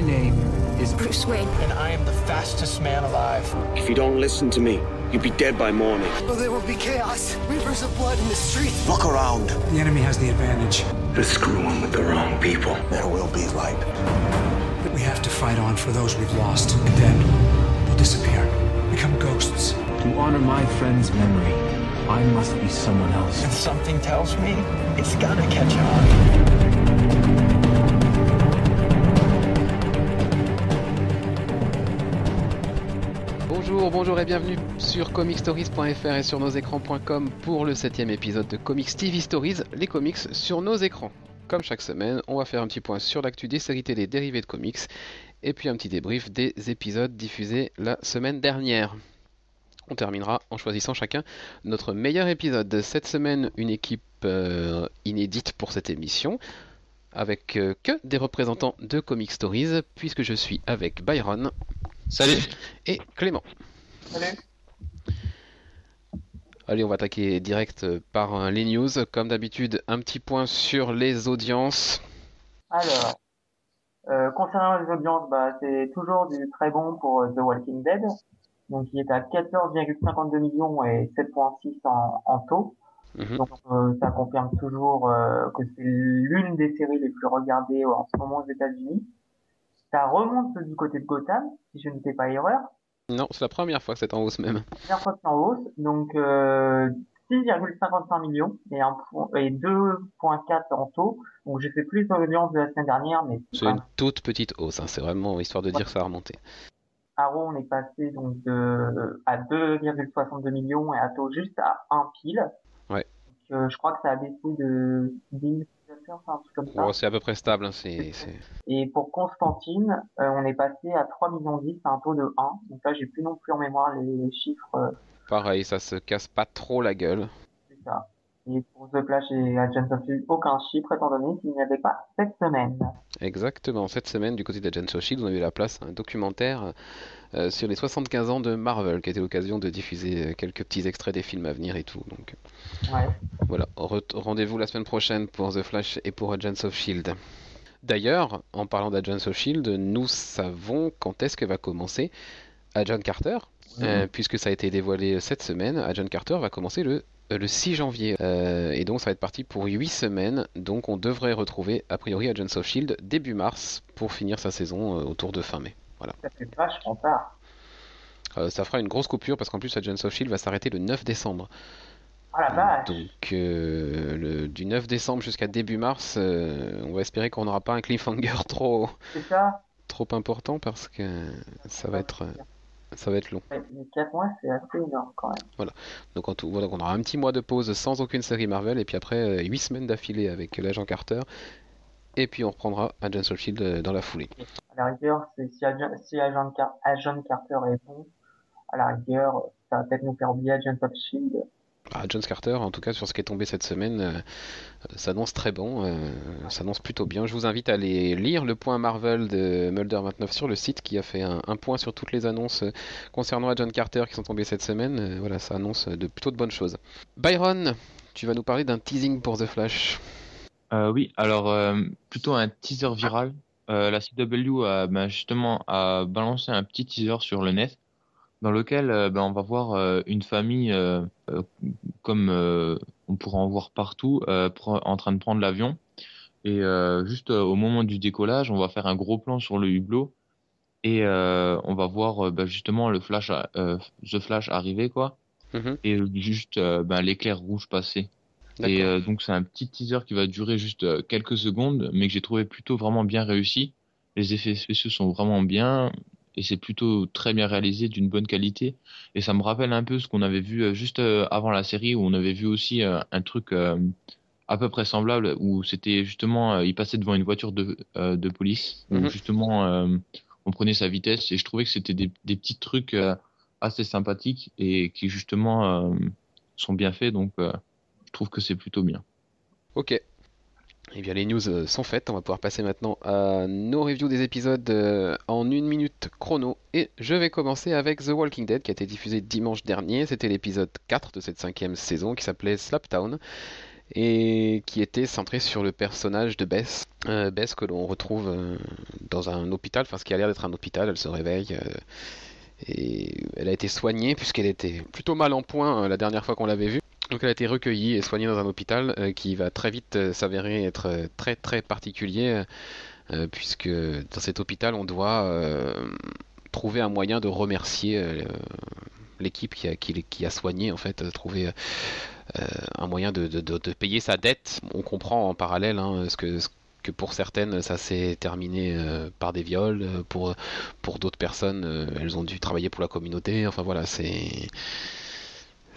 My name is Bruce Wayne. And I am the fastest man alive. If you don't listen to me, you'll be dead by morning. Oh, there will be chaos. Rivers of blood in the streets. Look around. The enemy has the advantage. They're screwing with the wrong people. There will be light. But we have to fight on for those we've lost. And then we'll disappear, become ghosts. To honor my friend's memory, I must be someone else. And something tells me it's gonna catch on. Bonjour, bonjour et bienvenue sur comicstories.fr et sur nosécrans.com pour le septième épisode de Comics TV Stories, les comics sur nos écrans. Comme chaque semaine, on va faire un petit point sur l'actu des séries télé dérivées de comics et puis un petit débrief des épisodes diffusés la semaine dernière. On terminera en choisissant chacun notre meilleur épisode. Cette semaine, une équipe euh, inédite pour cette émission, avec euh, que des représentants de Comic Stories, puisque je suis avec Byron. Salut Et Clément. Salut. Allez, on va attaquer direct par euh, les news. Comme d'habitude, un petit point sur les audiences. Alors, euh, concernant les audiences, bah, c'est toujours du très bon pour euh, The Walking Dead. Donc, il est à 14,52 millions et 7,6 en, en taux. Mhm. Donc, euh, ça confirme toujours euh, que c'est l'une des séries les plus regardées en ce moment aux États-Unis. Ça remonte du côté de Gotham, si je ne fais pas erreur. Non, c'est la première fois que c'est en hausse même. Première fois que c'est en hausse, donc euh, 6,55 millions et, un point- et 2,4 en taux. Donc j'ai fait plus d'audience de la semaine dernière, mais C'est une toute petite hausse, hein, c'est vraiment histoire de dire que ça a remonté. Arrow, on est passé donc de à 2,62 millions et Atto juste à 1 pile. Ouais. Donc, euh, je crois que ça a baissé de 10 000 utilisateurs, enfin, un truc comme ça. Bon, c'est à peu près stable, hein, c'est... Et pour Constantine, euh, on est passé à 3 millions 10 à un taux de 1. Donc là, j'ai plus non plus en mémoire les chiffres, euh, Pareil, ça se casse pas trop la gueule. c'est ça. Et pour The Flash et Agents of Shield, aucun chiffre étant donné qu'il n'y avait pas cette semaine. Exactement, cette semaine, du côté d'Agents of Shield, on a eu la place un documentaire euh, sur les 75 ans de Marvel, qui a été l'occasion de diffuser euh, quelques petits extraits des films à venir et tout. Donc Ouais. voilà, Re- rendez-vous la semaine prochaine pour The Flash et pour Agents of Shield. D'ailleurs, en parlant d'Agents of Shield, nous savons quand est-ce que va commencer Agent Carter, euh, puisque ça a été dévoilé cette semaine. Agent Carter va commencer le, euh, le 6 janvier, Euh, et donc ça va être parti pour 8 semaines. Donc on devrait retrouver a priori Agents of Shield début mars pour finir sa saison euh, autour de fin mai. Ça fait vachement tard. Euh, ça fera une grosse coupure parce qu'en plus Agents of Shield va s'arrêter le 9 décembre. Ah. Donc euh, le- du 9 décembre jusqu'à début mars, euh, on va espérer qu'on n'aura pas un cliffhanger trop trop important parce que ça va être euh, ça va être long. Ouais, Les 4 mois, c'est assez énorme quand même. Donc en tout, voilà, on aura un petit mois de pause sans aucune série Marvel et puis après 8 semaines d'affilée avec l'agent Carter. Et puis on reprendra Agents of Shield euh, dans la foulée. À la rigueur, si, Agent, si Agent, Car- Agent Carter est bon, à la rigueur, ça va peut-être nous faire oublier Agent of Shield. Agents Carter, en tout cas sur ce qui est tombé cette semaine, euh, euh, s'annonce très bon, euh, s'annonce plutôt bien. Je vous invite à aller lire le point Marvel de Mulder29 sur le site qui a fait un, point sur toutes les annonces euh, concernant Agent Carter qui sont tombées cette semaine. Euh, voilà, ça annonce de plutôt de bonnes choses. Byron, tu vas nous parler d'un teasing pour The Flash. Euh, oui, alors euh, plutôt un teaser viral. Euh, la CW a ben, justement a balancé un petit teaser sur le net dans lequel euh, ben, on va voir euh, une famille euh, euh, comme euh, on pourra en voir partout euh, en train de prendre l'avion. Et euh, juste euh, au moment du décollage on va faire un gros plan sur le hublot. Et euh, on va voir euh, ben, justement le flash euh, The Flash arriver quoi. Mhm. et juste euh, ben, l'éclair rouge passer. Et euh, donc c'est un petit teaser qui va durer juste euh, quelques secondes, mais que j'ai trouvé plutôt vraiment bien réussi. Les effets spéciaux sont vraiment bien et c'est plutôt très bien réalisé, d'une bonne qualité. Et ça me rappelle un peu ce qu'on avait vu euh, juste euh, avant la série où on avait vu aussi euh, un truc à peu près semblable où c'était justement il passait devant une voiture de, de police où Mhm. justement on prenait sa vitesse et je trouvais que c'était des, des petits trucs assez sympathiques et qui justement sont bien faits donc je trouve que c'est plutôt bien. Ok. Eh bien, les news euh, sont faites. On va pouvoir passer maintenant à nos reviews des épisodes euh, en une minute chrono. Et je vais commencer avec The Walking Dead qui a été diffusé dimanche dernier. C'était l'épisode 4 de cette cinquième saison qui s'appelait Slaptown. et qui était centré sur le personnage de Bess. Euh, Bess que l'on retrouve dans un hôpital, enfin ce qui a l'air d'être un hôpital, elle se réveille. et elle a été soignée puisqu'elle était plutôt mal en point la dernière fois qu'on l'avait vue. Donc elle a été recueillie et soignée dans un hôpital euh, qui va très vite euh, s'avérer être euh, très très particulier puisque dans cet hôpital on doit trouver un moyen de remercier l'équipe qui a, qui, a soigné en fait, trouver un moyen de, de- de- payer sa dette. On comprend en parallèle hein, ce que, que pour certaines ça s'est terminé par des viols, pour, pour d'autres personnes elles ont dû travailler pour la communauté, enfin voilà c'est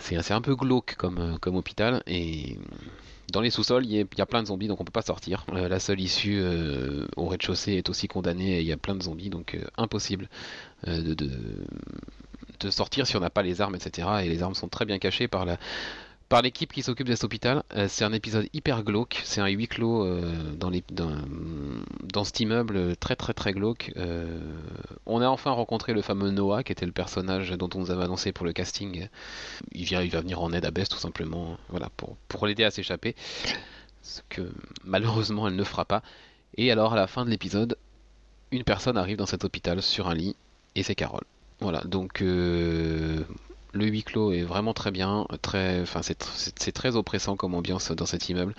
c'est un peu glauque comme, euh, comme hôpital et dans les sous-sols, il y, a- plein de zombies, donc on peut pas sortir. Euh, la seule issue euh, au rez-de-chaussée est aussi condamnée et il y a plein de zombies, donc impossible de, de sortir si on n'a pas les armes, etc. Et les armes sont très bien cachées par la par l'équipe qui s'occupe de cet hôpital. Euh, c'est un épisode hyper glauque, c'est un huis clos euh, dans, les, dans, cet immeuble euh, très très très glauque. On a enfin rencontré le fameux Noah qui était le personnage dont on nous avait annoncé pour le casting. Il, vient, il va venir en aide à Bess tout simplement voilà, pour, pour l'aider à s'échapper. Ce que malheureusement elle ne fera pas. Et alors à la fin de l'épisode, une personne arrive dans cet hôpital sur un lit et c'est Carole. Voilà, donc le huis clos est vraiment très bien, très, enfin c'est tr- c'est c'est très oppressant comme ambiance dans cet immeuble.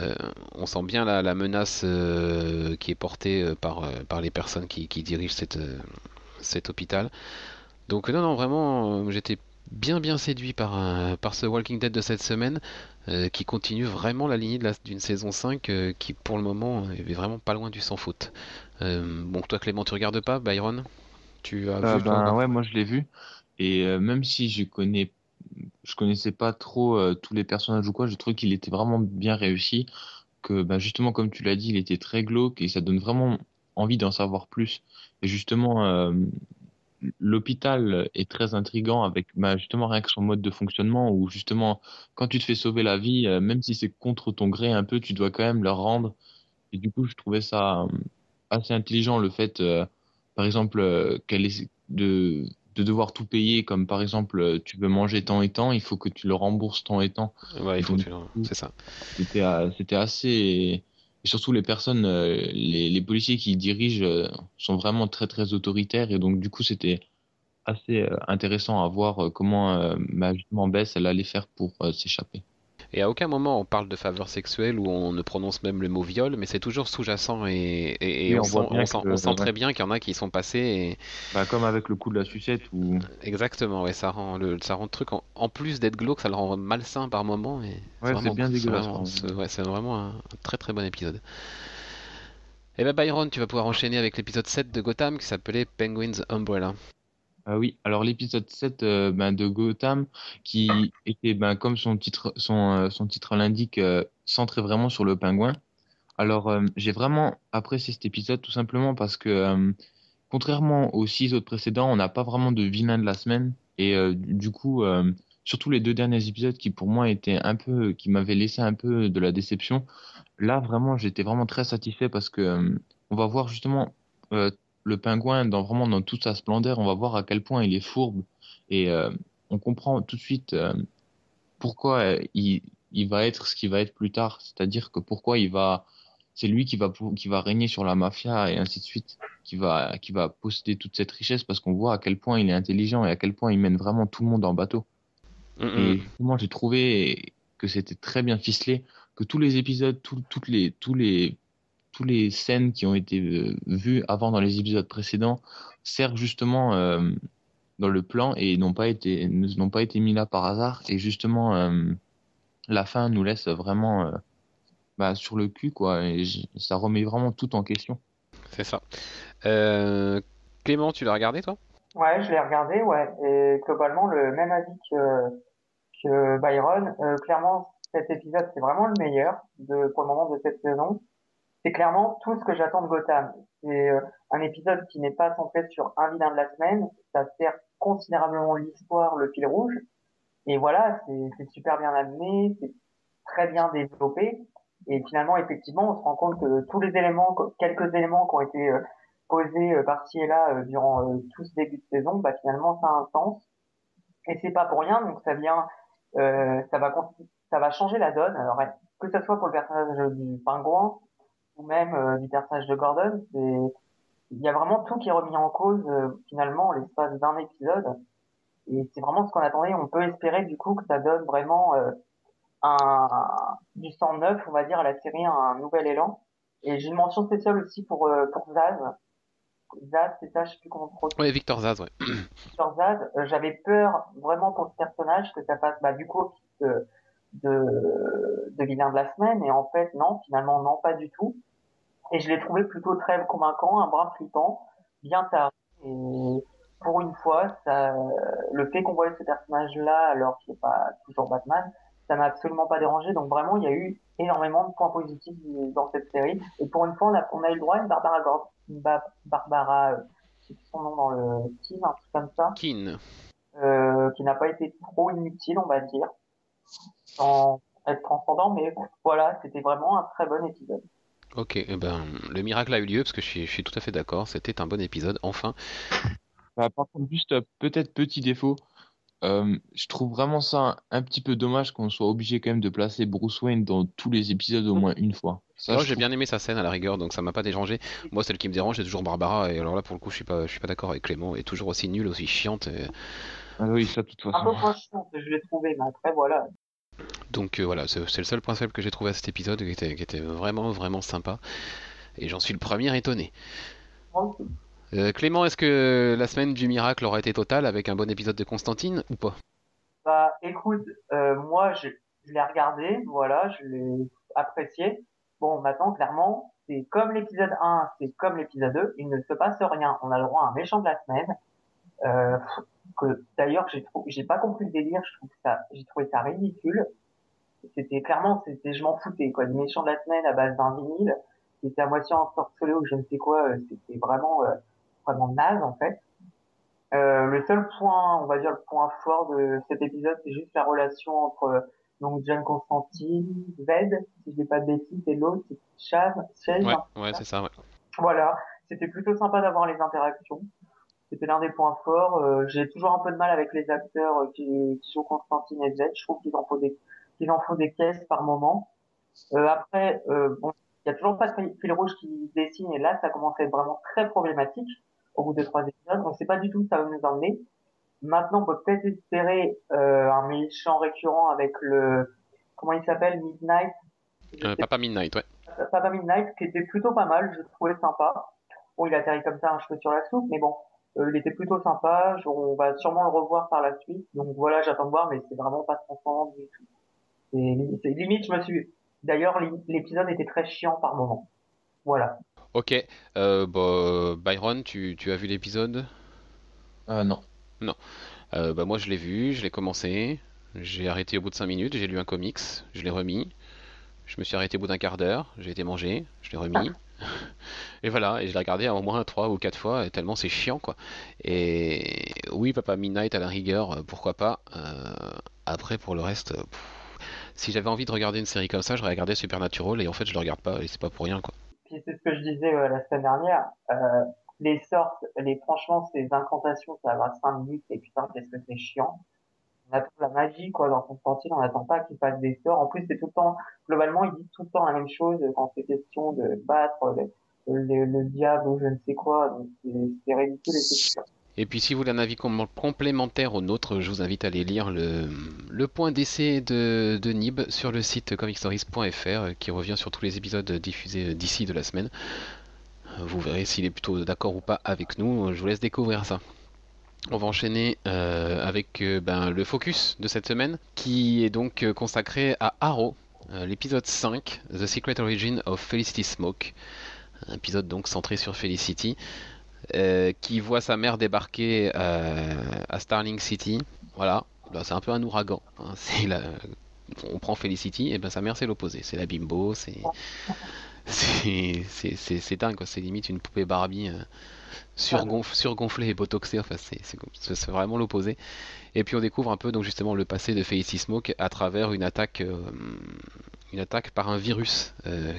Euh, on sent bien la, la menace euh, qui est portée euh, par, par les personnes qui, qui dirigent cette, cet hôpital. Donc non, non, vraiment, j'étais bien bien séduit par, par ce Walking Dead de cette semaine, euh, qui continue vraiment la lignée d'une saison 5, euh, qui pour le moment est vraiment pas loin du sans faute. Euh, bon, toi Clément, tu regardes pas, Byron? Tu as vu ben ouais, moi je l'ai vu. Et euh, même si je connais, je connaissais pas trop euh, tous les personnages ou quoi, je trouve qu'il était vraiment bien réussi. Que ben, justement, comme tu l'as dit, il était très glauque et ça donne vraiment envie d'en savoir plus. Et justement, euh, l'hôpital est très intriguant avec ben, justement rien que son mode de fonctionnement où justement, quand tu te fais sauver la vie, euh, même si c'est contre ton gré un peu, tu dois quand même leur rendre. Et du coup, je trouvais ça euh, assez intelligent le fait, euh, par exemple, qu'elle essaie de, de devoir tout payer, comme par exemple, euh, tu veux manger tant et tant, il faut que tu le rembourses tant et tant. Ouais, il faut que Donc, tu le- C'est ça. C'était, c'était assez, et surtout les personnes, euh, les, les policiers qui dirigent euh, sont vraiment très très autoritaires et donc du coup c'était assez intéressant à voir comment euh, justement Bess elle allait faire pour euh, s'échapper. Et à aucun moment on parle de faveur sexuelle ou on ne prononce même le mot viol, mais c'est toujours sous-jacent et, et- et Oui, on, sent, bien on sent- que- on sent ouais. très bien qu'il y en a qui y sont passés. Et... Bah, comme avec le coup de la sucette où Exactement, ouais, ça rend le, ça rend le truc en, en plus d'être glauque, ça le rend malsain par moment. Et Ouais, c'est bien dégueulasse, vraiment- c'est ouais, vraiment un, un très très bon épisode. Et ben Byron, tu vas pouvoir enchaîner avec l'épisode 7 de Gotham qui s'appelait Penguin's Umbrella. Ah oui, alors l'épisode 7 euh, ben, de Gotham, qui était, ben, comme son titre, son, euh, son titre l'indique, euh, centré vraiment sur le pingouin. Alors, j'ai vraiment apprécié cet épisode tout simplement parce que, contrairement aux six autres précédents, on n'a pas vraiment de vilain de la semaine. Et du coup, surtout les deux derniers épisodes qui pour moi étaient un peu, qui m'avaient laissé un peu de la déception, là vraiment, j'étais vraiment très satisfait parce que on va voir justement le pingouin dans vraiment dans toute sa splendeur, on va voir à quel point il est fourbe. Et euh, on comprend tout de suite euh, pourquoi euh, il, il va être ce qu'il va être plus tard, c'est-à-dire que pourquoi il va c'est lui qui va qui va régner sur la mafia et ainsi de suite, qui va qui va posséder toute cette richesse parce qu'on voit à quel point il est intelligent et à quel point il mène vraiment tout le monde en bateau. Et moi, j'ai trouvé que c'était très bien ficelé, que tous les épisodes, tout- toutes les, tous les, tous les scènes qui ont été euh, vues avant dans les épisodes précédents servent justement euh, dans le plan et n'ont pas été, n'ont pas été mis là par hasard. Et justement, euh, la fin nous laisse vraiment euh, bah, sur le cul, quoi. Et ça remet vraiment tout en question. C'est ça. Euh, Clément, tu l'as regardé toi? Ouais, je l'ai regardé, ouais, et globalement le même avis que, que Byron. Euh, clairement, cet épisode, c'est vraiment le meilleur de, pour le moment de cette saison. C'est clairement tout ce que j'attends de Gotham. C'est euh, un épisode qui n'est pas centré sur un vilain de la semaine. Ça sert considérablement l'histoire, le fil rouge. Et voilà, c'est super bien amené, c'est très bien développé. Et finalement, effectivement, on se rend compte que tous les éléments, quelques éléments qui ont été euh, posés euh, par-ci et là durant tout ce début de saison, bah finalement, ça a un sens. Et c'est pas pour rien, donc ça vient, euh, ça va ça va changer la donne. Alors, que ce soit pour le personnage du pingouin ou même euh, du personnage de Gordon, c'est il y a vraiment tout qui est remis en cause euh, finalement l'espace d'un épisode. Et c'est vraiment ce qu'on attendait. On peut espérer du coup que ça donne vraiment euh, un, du sang neuf, on va dire, à la série, un nouvel élan. Et j'ai une mention spéciale aussi pour, euh, pour Zaz. Zaz, c'est ça, je sais plus comment on Ouais, Victor Zaz, ouais. Victor Zaz, euh, j'avais peur vraiment pour ce personnage que ça passe bah, du coup de, de, de vilain de la semaine. Et en fait, non, finalement, non, pas du tout. Et je l'ai trouvé plutôt très convaincant, un brin flippant, bien tard. Et pour une fois, ça, le fait qu'on voit ce personnage-là alors qu'il n'est pas toujours Batman, ça m'a absolument pas dérangé. Donc vraiment, il y a eu énormément de points positifs dans cette série. Et pour une fois, on a, on a eu le droit à une Barbara Gordon, une Barbara, euh, son nom dans le team, un truc comme ça. Keen. Euh, qui n'a pas été trop inutile, on va dire, sans être transcendant, mais voilà, c'était vraiment un très bon épisode. Ok, eh ben, le miracle a eu lieu parce que je suis, je suis tout à fait d'accord. C'était un bon épisode, enfin. Bah, par contre, juste euh, peut-être petit défaut. Euh, je trouve vraiment ça un, petit peu dommage qu'on soit obligé quand même de placer Bruce Wayne dans tous les épisodes au moins une fois. Ça, Moi, j'ai bien aimé sa scène à la rigueur, donc ça m'a pas dérangé. Moi, celle qui me dérange, c'est toujours Barbara, et alors là, pour le coup, je suis pas, je suis pas d'accord avec Clément. Elle est toujours aussi nulle, aussi chiante. et- Ah oui, ça de toute Un façon. peu moins chiant, je l'ai trouvé, mais après, voilà. Donc euh, voilà, c'est le seul faible que j'ai trouvé à cet épisode, qui était, vraiment, vraiment sympa. Et j'en suis le premier étonné. Euh, Clément, est-ce que la semaine du miracle aura été totale avec un bon épisode de Constantine ou pas? Bah, écoute, euh, moi, je, l'ai regardé, voilà, je l'ai apprécié. Bon, maintenant, clairement, c'est comme l'épisode 1, c'est comme l'épisode 2, il ne se passe rien. On a le droit à un méchant de la semaine. Euh, d'ailleurs, j'ai j'ai pas compris le délire, j'ai trouvé ça ridicule. C'était clairement, c'était, je m'en foutais, quoi. Le méchant de la semaine à base d'un vinyle, qui était à moitié ensorcelé ou je ne sais quoi, euh, c'était vraiment, euh, vraiment naze, en fait. Euh, le seul point, on va dire le point fort de cet épisode, c'est juste la relation entre euh, donc John Constantine, Z, si je dis pas de bêtises, et l'autre, c'est Chaz, Chaz, Ouais, hein. ouais, c'est ça, ouais. Voilà, c'était plutôt sympa d'avoir les interactions. C'était l'un des points forts. Euh, J'ai toujours un peu de mal avec les acteurs euh, qui, qui jouent Constantine et Z. Je trouve qu'ils en font des, qu'ils en font des caisses par moment. Euh, après, euh, bon, il y a toujours pas de fil rouge qui dessine et là, ça commence à être vraiment très problématique au bout de trois épisodes. On sait pas du tout où ça va nous emmener. Maintenant, on peut peut-être espérer euh, un méchant récurrent avec le comment il s'appelle Midnight. Euh, Papa Midnight, ouais. Papa Midnight qui était plutôt pas mal, je trouvais sympa. Bon, il atterrit comme ça un cheveu sur la soupe, mais bon, euh, il était plutôt sympa. On va sûrement le revoir par la suite. Donc voilà, j'attends de voir, mais c'est vraiment pas transcendant du tout. C'est limite, je me suis. D'ailleurs, l'é- l'épisode était très chiant par moment. Voilà. Ok, euh, bah, Byron, tu, tu as vu l'épisode? Ah non. Euh, bah, Moi, je l'ai vu, je l'ai commencé, j'ai arrêté au bout de 5 minutes, j'ai lu un comics, je l'ai remis, je me suis arrêté au bout d'un quart d'heure, j'ai été manger, je l'ai remis. Et voilà, et je l'ai regardé au moins 3 ou 4 fois, et tellement c'est chiant, quoi. Et oui, Papa Midnight à la rigueur, euh, pourquoi pas. Euh, après, pour le reste, euh, pff, si j'avais envie de regarder une série comme ça, j'aurais regardé Supernatural, et en fait, je le regarde pas, et c'est pas pour rien, quoi. Puis c'est ce que je disais euh, la semaine dernière. Euh, les sorts, les franchement, ces incantations, ça va 5 minutes et putain, qu'est-ce que c'est chiant. On attend la magie, quoi, dans Constantine, on n'attend pas qu'il fasse des sorts. En plus, c'est tout le temps, globalement, ils disent tout le temps la même chose quand c'est question de battre le, le, le diable ou je ne sais quoi. Donc, c'est ridicule c'est chiant. Et puis si vous voulez un avis com- complémentaire au nôtre, je vous invite à aller lire le, point d'essai de, Nib sur le site comicstories.fr euh, qui revient sur tous les épisodes diffusés euh, d'ici de la semaine. Euh, Vous verrez s'il est plutôt d'accord ou pas avec nous. Je vous laisse découvrir ça. On va enchaîner avec ben, le focus de cette semaine qui est donc consacré à Arrow, l'épisode 5, The Secret Origin of Felicity Smoke. Un épisode donc centré sur Felicity. Euh, qui voit sa mère débarquer euh, à Starling City. Voilà, Bah, c'est un peu un ouragan. hein. On prend Felicity, et ben sa mère c'est l'opposé. C'est la bimbo, c'est c'est dingue. C'est limite une poupée Barbie euh, surgonf- surgonflée et botoxée. Enfin, c'est vraiment l'opposé. Et puis on découvre un peu donc justement le passé de Felicity Smoke à travers une attaque, une attaque par un virus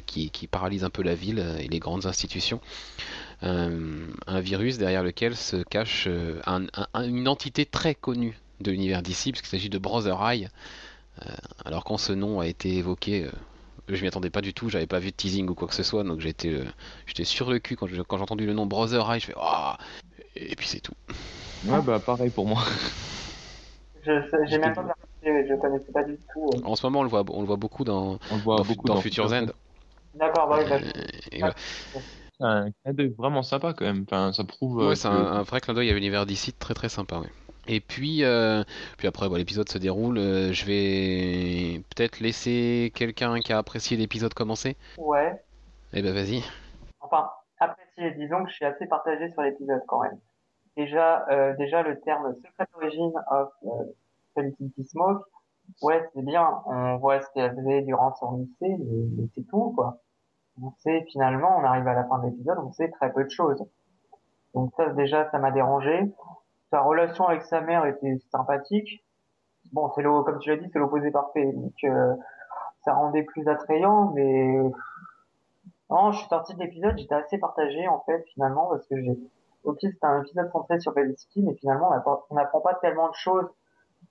qui, paralyse un peu la ville et les grandes institutions. Un, un virus derrière lequel se cache euh, un- un- une entité très connue de l'univers d'ici, puisqu'il s'agit de Brother Eye, euh, Alors quand ce nom a été évoqué, euh, je m'y attendais pas du tout, j'avais pas vu de teasing ou quoi que ce soit, donc j'étais euh, j'étais sur le cul quand j'ai entendu le nom Brother Eye, je fais ah et puis c'est tout. Ouais, bah pareil pour moi. Je j'ai même pas je connaissais pas du tout. euh. En ce moment, on le voit, on le voit beaucoup dans, On le voit dans, beaucoup dans dans Future's End. D'accord, bah oui, bah, Et voilà. C'est un clin d'œil vraiment sympa quand même. Enfin, ça prouve. euh, Ouais, c'est que- un, un vrai clin d'œil à l'univers d'ici, très très sympa. Ouais. Et puis, euh, puis après, bah, l'épisode se déroule. euh, je vais peut-être laisser quelqu'un qui a apprécié l'épisode commencer. ouais. Eh ben vas-y. Enfin, apprécié, disons que je suis assez partagé sur l'épisode quand même. Déjà, euh, déjà le terme Secret Origin of euh, Felicity Smoke, ouais, c'est bien, on voit ce qu'elle faisait durant son lycée, mais, mais c'est tout, quoi. On sait, finalement, on arrive à la fin de l'épisode, on sait très peu de choses. Donc ça, déjà, ça m'a dérangé. Sa relation avec sa mère était sympathique. Bon, c'est le, comme tu l'as dit, c'est l'opposé parfait, donc euh, ça rendait plus attrayant, mais non, je suis sorti de l'épisode, j'étais assez partagé en fait finalement parce que j'ai ok c'était un épisode centré sur Felicity mais finalement on apprend- on n'apprend pas tellement de choses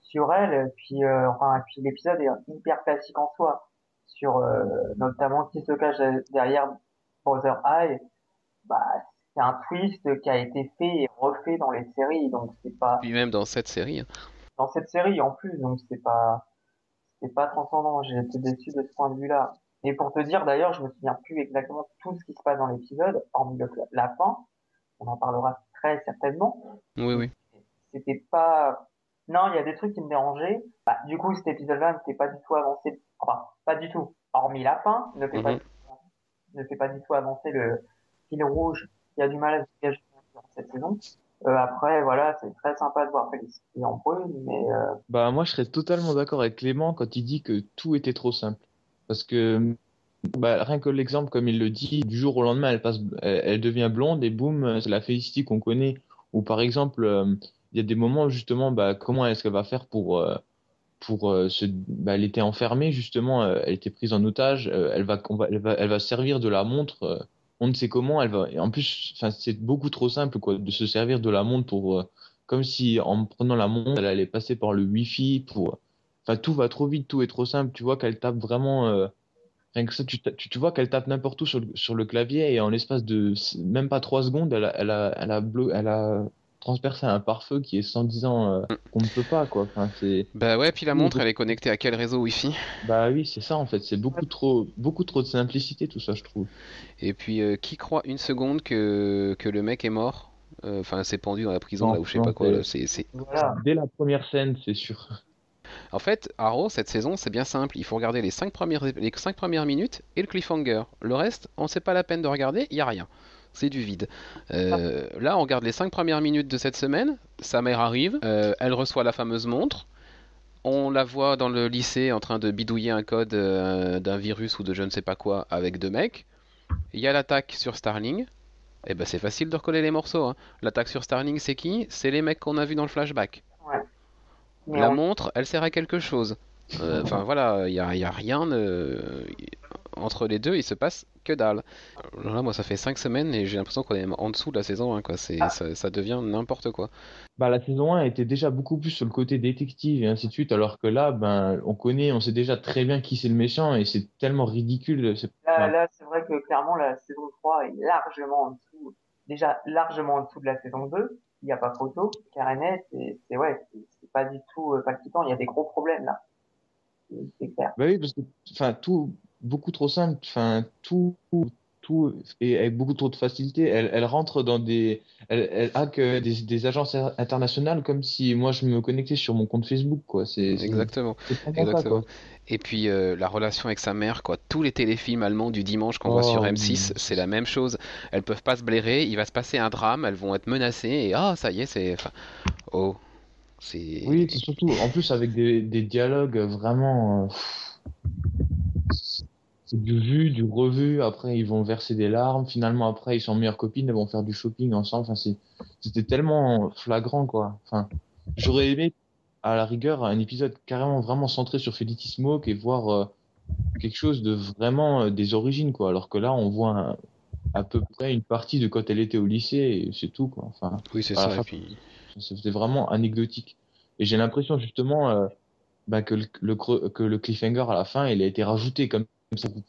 sur elle puis euh, enfin puis l'épisode est hyper classique en soi sur euh, notamment qui se cache derrière Brother Eye bah c'est un twist qui a été fait et refait dans les séries donc c'est pas Puis même dans cette série. hein. dans cette série en plus, donc c'est pas c'est pas transcendant. J'ai été déçu de ce point de vue-là. Et pour te dire d'ailleurs, je me souviens plus exactement tout ce qui se passe dans l'épisode, hormis le, la fin. On en parlera très certainement. Oui, oui. C'était pas non, il y a des trucs qui me dérangeaient. Bah, du coup, cet épisode-là n'était pas du tout avancé. Enfin, pas du tout. Hormis la fin, ne fait pas Mhm. ne fait pas du tout avancer le fil rouge. Il y a du mal à se dégager dans cette saison. Euh, après, voilà, c'est très sympa de voir Félicité en brune, mais euh, Bah moi je serais totalement d'accord avec Clément quand il dit que tout était trop simple. Parce que bah, rien que l'exemple comme il le dit, du jour au lendemain elle passe, elle, elle devient blonde et boum, c'est la Félicité qu'on connaît. Ou par exemple, euh, il y a des moments où, justement, bah, comment est-ce qu'elle va faire pour euh, pour euh, bah, elle était enfermée justement, euh, elle était prise en otage, euh, elle va, elle va, elle va servir de la montre. on ne sait comment, elle va. En plus, c'est beaucoup trop simple quoi, de se servir de la montre pour, comme si en prenant la montre, elle allait passer par le Wi-Fi pour. Enfin, tout va trop vite, tout est trop simple. Tu vois qu'elle tape vraiment. Rien que ça, tu, tu, vois qu'elle tape n'importe où sur le, sur le clavier et en l'espace de même pas trois secondes, elle elle a, elle a, blo- elle a transpercé un pare-feu qui est sans disant euh, qu'on ne peut pas, quoi. Enfin, c'est, Bah ouais, puis la montre, donc- elle est connectée à quel réseau Wi-Fi? Bah oui, c'est ça en fait. C'est beaucoup trop, beaucoup trop de simplicité tout ça, je trouve. Et puis, euh, qui croit une seconde que, que le mec est mort? Euh, Enfin, s'est pendu dans la prison, Non, là, ou je sais non, pas quoi. c'est- là, c'est, c'est... voilà. Dès la première scène, c'est sûr. En fait, Arrow, cette saison, c'est bien simple. Il faut regarder les 5 premières, les cinq premières minutes et le cliffhanger. Le reste, on sait pas la peine de regarder, il y a rien. C'est du vide. Euh, là, on regarde les 5 premières minutes de cette semaine. Sa mère arrive, euh, elle reçoit la fameuse montre. On la voit dans le lycée en train de bidouiller un code euh, d'un virus ou de je ne sais pas quoi avec deux mecs. Il y a l'attaque sur Starling. Et ben c'est facile de recoller les morceaux. hein. L'attaque sur Starling, c'est qui? C'est les mecs qu'on a vus dans le flashback. La on- montre, elle sert à quelque chose. Enfin voilà, il n'y a, y a rien euh, entre les deux, il se passe que dalle. Alors Là, moi, ça fait 5 semaines et j'ai l'impression qu'on est en dessous de la saison 1, quoi. C'est, ça, ça devient n'importe quoi. Bah, la saison 1 était déjà beaucoup plus sur le côté détective et ainsi de suite, alors que là, ben, on connaît, on sait déjà très bien qui c'est le méchant et c'est tellement ridicule. Là, là c'est vrai que clairement, la saison 3 est largement en dessous, déjà largement en dessous de la saison 2. Il n'y a pas photo, et c'est ouais, c'est pas du tout euh, palpitant. Il y a des gros problèmes là. C'est- clair. Bah oui, parce que, enfin, tout, beaucoup trop simple, enfin, tout, tout, et avec beaucoup trop de facilité. Elle, elle rentre dans des, elle, elle hack euh, des, des agences internationales comme si moi je me connectais sur mon compte Facebook, quoi. C'est, Exactement. ça. Et puis euh, la relation avec sa mère, quoi. Tous les téléfilms allemands du dimanche qu'on voit Oh, sur oui. M6, c'est la même chose. Elles peuvent pas se blairer, il va se passer un drame, elles vont être menacées et ah, ça y est, c'est. Enfin, oh. C'est. Oui, c'est surtout, en plus, avec des, des dialogues vraiment. euh, c'est du vu, du revu. Après, ils vont verser des larmes. Finalement, après, ils sont meilleures copines. Elles vont faire du shopping ensemble. Enfin, c'était tellement flagrant, quoi. Enfin, j'aurais aimé, à la rigueur, un épisode carrément vraiment centré sur Felicity Smoke et voir euh, quelque chose de vraiment euh, des origines, quoi. Alors que là, on voit un- à peu près une partie de quand elle était au lycée et c'est tout, quoi. Enfin. Oui, c'est ça. fin, Et puis. c'était vraiment anecdotique. Et j'ai l'impression justement, euh, bah, que, le, le que le cliffhanger à la fin, il a été rajouté comme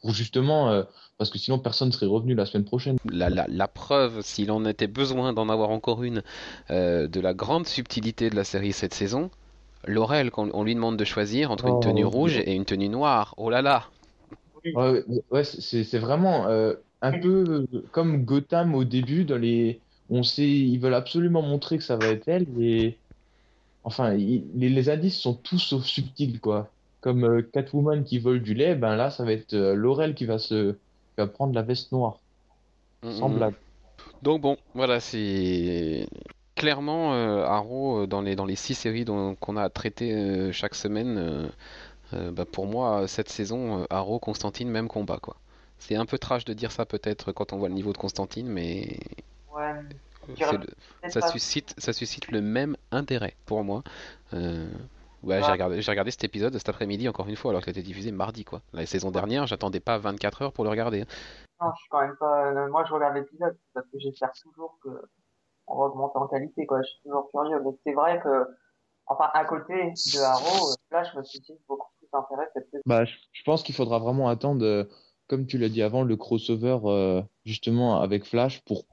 pour justement, euh, parce que sinon personne serait revenu la semaine prochaine. La, la- la preuve, s'il en était besoin d'en avoir encore une, euh, de la grande subtilité de la série cette saison, Laurel, quand on lui demande de choisir entre une Oh, tenue rouge et une tenue noire. Oh là là! Ouais, ouais, ouais, c'est c'est vraiment euh, un peu comme Gotham au début, dans les... on sait, ils veulent absolument montrer que ça va être elle, et enfin, il- les, les indices sont tous sauf subtils, quoi. Comme euh, Catwoman qui vole du lait, ben là, ça va être euh, Laurel qui va se, qui va prendre la veste noire, sans Mm, mm. blague. Donc bon, voilà, c'est clairement euh, Arrow dans les dans les six séries dont- qu'on a traité euh, chaque semaine. euh, bah, pour moi, cette saison, euh, Arrow, Constantine, même combat quoi. C'est un peu trash de dire ça peut-être quand on voit le niveau de Constantine, mais Ouais, le- ça suscite ça suscite le même intérêt pour moi. Ouais, j'ai Ouais. regardé, j'ai regardé cet épisode cet après-midi encore une fois alors qu'il a été diffusé mardi quoi. La saison dernière, j'attendais pas 24 heures pour le regarder. hein. Non, je suis quand même pas. euh, Moi, je regarde l'épisode parce que j'espère toujours que on va augmenter en qualité, quoi. Je suis toujours curieux, mais c'est vrai que, enfin, à côté de Arrow, euh, Flash me suscite beaucoup plus d'intérêt cette saison. Bah, je, je pense qu'il faudra vraiment attendre, euh, comme tu l'as dit avant, le crossover euh, justement avec Flash pour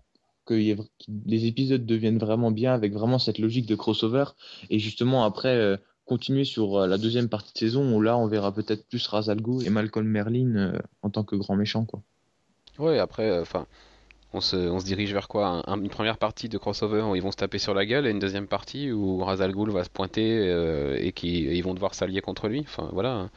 que les épisodes deviennent vraiment bien avec vraiment cette logique de crossover et justement après euh, continuer sur euh, la deuxième partie de saison où là on verra peut-être plus Ra's al Ghul et Malcolm Merlyn euh, en tant que grand méchant quoi. Ouais, après, enfin, on se, on se dirige vers quoi? Un- un- une première partie de crossover où ils vont se taper sur la gueule et une deuxième partie où Ra's al Ghul va se pointer euh, et qui et ils vont devoir s'allier contre lui. Enfin, voilà,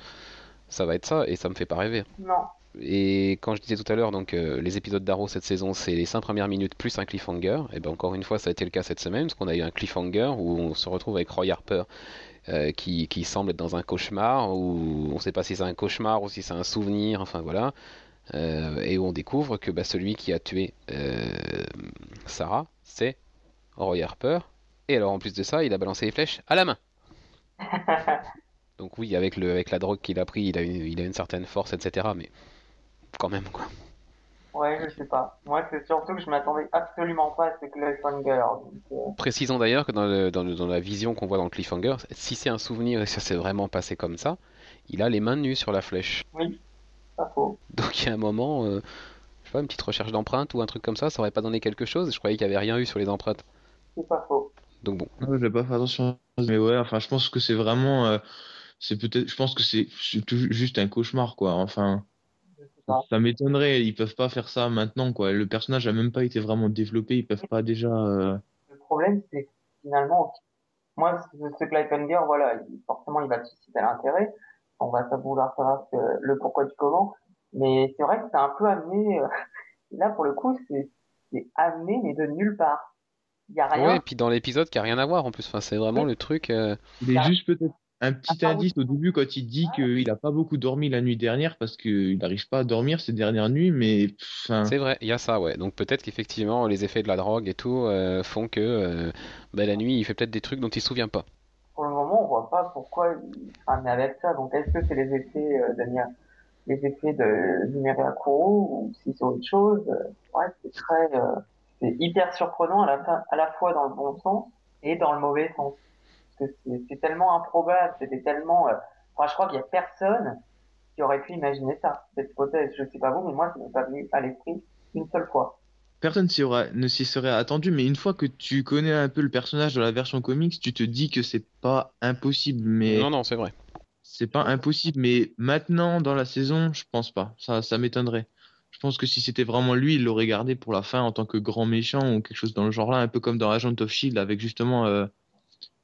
ça va être ça et ça me fait pas rêver. Non. Et quand je disais tout à l'heure, donc euh, les épisodes d'Arrow cette saison, c'est les 5 premières minutes plus un cliffhanger. Et ben encore une fois, ça a été le cas cette semaine, parce qu'on a eu un cliffhanger où on se retrouve avec Roy Harper euh, qui, qui semble être dans un cauchemar, où on ne sait pas si c'est un cauchemar ou si c'est un souvenir, enfin voilà. Euh, et où on découvre que bah, celui qui a tué Sarah, c'est Roy Harper. Et alors en plus de ça, il a balancé les flèches à la main. Donc oui, avec, le, avec la drogue qu'il a pris, il a, une, il a une certaine force, etc. Mais quand même, quoi. Ouais, je sais pas. Moi, c'est surtout que je m'attendais absolument pas à ce cliffhanger. Donc, euh, Précisons d'ailleurs que dans, le- dans, le- dans la vision qu'on voit dans le cliffhanger, si c'est un souvenir et ça s'est vraiment passé comme ça, il a les mains nues sur la flèche. oui, pas faux. Donc il y a un moment, euh, je sais pas, une petite recherche d'empreintes ou un truc comme ça, ça aurait pas donné quelque chose. Je croyais qu'il y avait rien eu sur les empreintes. C'est pas faux. Donc bon, Ouais, j'ai pas fait attention mais ouais enfin je pense que c'est vraiment euh, c'est peut-être je pense que c'est c'est tout juste un cauchemar quoi enfin Ça m'étonnerait ils peuvent pas faire ça maintenant quoi le personnage a même pas été vraiment développé ils peuvent pas déjà euh, Le problème, c'est que finalement, moi, ce, ce cliffhanger, voilà, il- forcément, il va susciter l'intérêt. On va pas vouloir savoir ce le pourquoi du comment. Mais c'est vrai que c'est un peu amené, euh, là, pour le coup, c'est amené, mais de nulle part. Il y a rien. ouais, et puis dans l'épisode qui a rien à voir en plus. Enfin, c'est vraiment le truc. euh, Il est juste peut-être un petit indice au début quand il dit qu'il a pas beaucoup dormi la nuit dernière parce qu'il n'arrive pas à dormir ces dernières nuits, mais enfin, C'est vrai, il y a ça, ouais. Donc peut-être qu'effectivement les effets de la drogue et tout euh, font que euh, bah, la nuit il fait peut-être des trucs dont il se souvient pas. Pour le moment, on voit pas pourquoi il sera amené avec ça. Donc, est-ce que c'est les effets euh, les effets de Numéro à ou si c'est autre chose euh, Ouais, c'est très, euh, c'est hyper surprenant à la fin, à la fois dans le bon sens et dans le mauvais sens. Que c'est tellement improbable, c'était tellement. euh, Enfin, je crois qu'il y a personne qui aurait pu imaginer ça, cette hypothèse. Je sais pas vous, mais moi, ça m'est pas venu à l'esprit une seule fois. personne aura- ne s'y serait attendu. Mais une fois que tu connais un peu le personnage de la version comics, tu te dis que c'est pas impossible, mais Non, non, c'est vrai. c'est pas impossible. Mais maintenant dans la saison, je pense pas. Ça, ça m'étonnerait. Je pense que si c'était vraiment lui, il l'aurait gardé pour la fin en tant que grand méchant ou quelque chose dans le genre là, un peu comme dans Agent of Shield avec justement euh,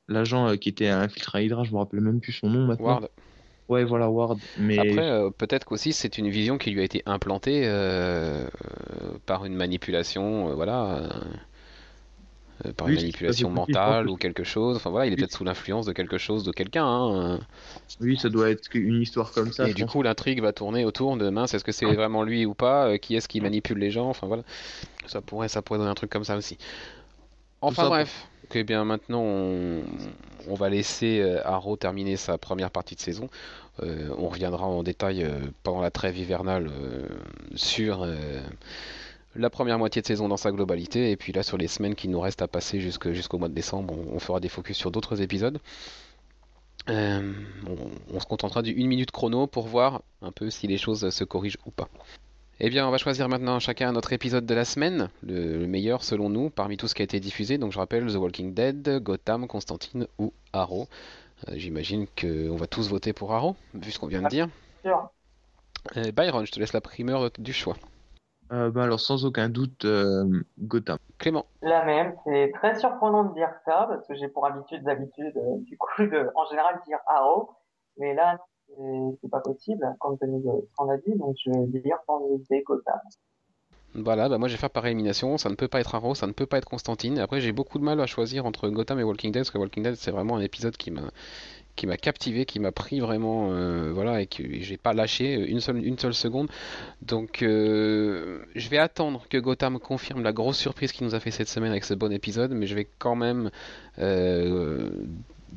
l'agent euh, qui était infiltré à Hydra. Je me rappelle même plus son nom maintenant. Ward. Ouais, voilà, Ward. Mais Après, euh, peut-être qu'aussi c'est une vision qui lui a été implantée euh, par une manipulation, euh, voilà, par une Oui, manipulation mentale ou quelque chose. Enfin voilà, il est Oui. peut-être sous l'influence de quelque chose, de quelqu'un. hein. oui, ça doit être une histoire comme ça. Et du pense. coup, l'intrigue va tourner autour de mince, est-ce que c'est vraiment lui ou pas? Qui est-ce qui manipule les gens? Enfin voilà, ça pourrait, ça pourrait donner un truc comme ça aussi. Enfin bref, ok bien maintenant on, on va laisser euh, Arrow terminer sa première partie de saison. Euh, on reviendra en détail euh, pendant la trêve hivernale euh, sur la première moitié de saison dans sa globalité et puis là sur les semaines qui nous restent à passer jusqu'au mois de décembre, on, on fera des focus sur d'autres épisodes. On, on se contentera du 1 minute chrono pour voir un peu si les choses se corrigent ou pas. Eh bien, on va choisir maintenant chacun notre épisode de la semaine, le, le meilleur selon nous, parmi tout ce qui a été diffusé. Donc je rappelle The Walking Dead, Gotham, Constantine ou Arrow. Euh, J'imagine qu'on va tous voter pour Arrow, vu ce qu'on vient de dire. Sûr. Euh, Byron, je te laisse la primeur du choix. Euh, ben alors, sans aucun doute, euh, Gotham. Clément, La même, c'est très surprenant de dire ça, parce que j'ai pour habitude d'habitude, euh, du coup, de, en général, dire Arrow. Mais là, c'est pas possible, compte tenu de ce qu'on a dit, donc je vais dire sans hésiter Gotham. voilà, bah moi je vais faire par élimination. Ça ne peut pas être Arrow, ça ne peut pas être Constantine. Après, j'ai beaucoup de mal à choisir entre Gotham et Walking Dead, parce que Walking Dead, c'est vraiment un épisode qui m'a qui m'a captivé, qui m'a pris vraiment, euh, voilà, et que j'ai pas lâché une seule, une seule seconde. Donc, euh, je vais attendre que Gotham confirme la grosse surprise qu'il nous a fait cette semaine avec ce bon épisode, mais je vais quand même euh,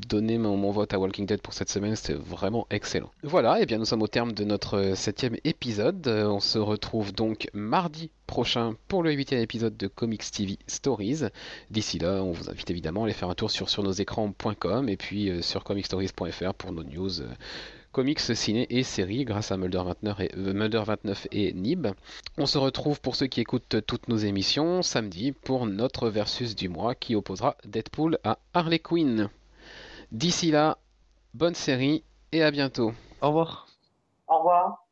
donner mon, vote à Walking Dead pour cette semaine. C'était vraiment excellent. Voilà, et bien nous sommes au terme de notre septième épisode. Euh, on se retrouve donc mardi prochain pour le huitième épisode de Comics TV Stories. D'ici là, on vous invite évidemment à aller faire un tour sur, sur nos écrans.com et puis euh, sur comicstories.fr pour nos news. euh, comics, ciné et séries grâce à Mulder 29 et, euh, Mulder 29 et Nib. On se retrouve pour ceux qui écoutent toutes nos émissions samedi pour notre versus du mois qui opposera Deadpool à Harley Quinn. D'ici là, bonne série et à bientôt. Au revoir. Au revoir.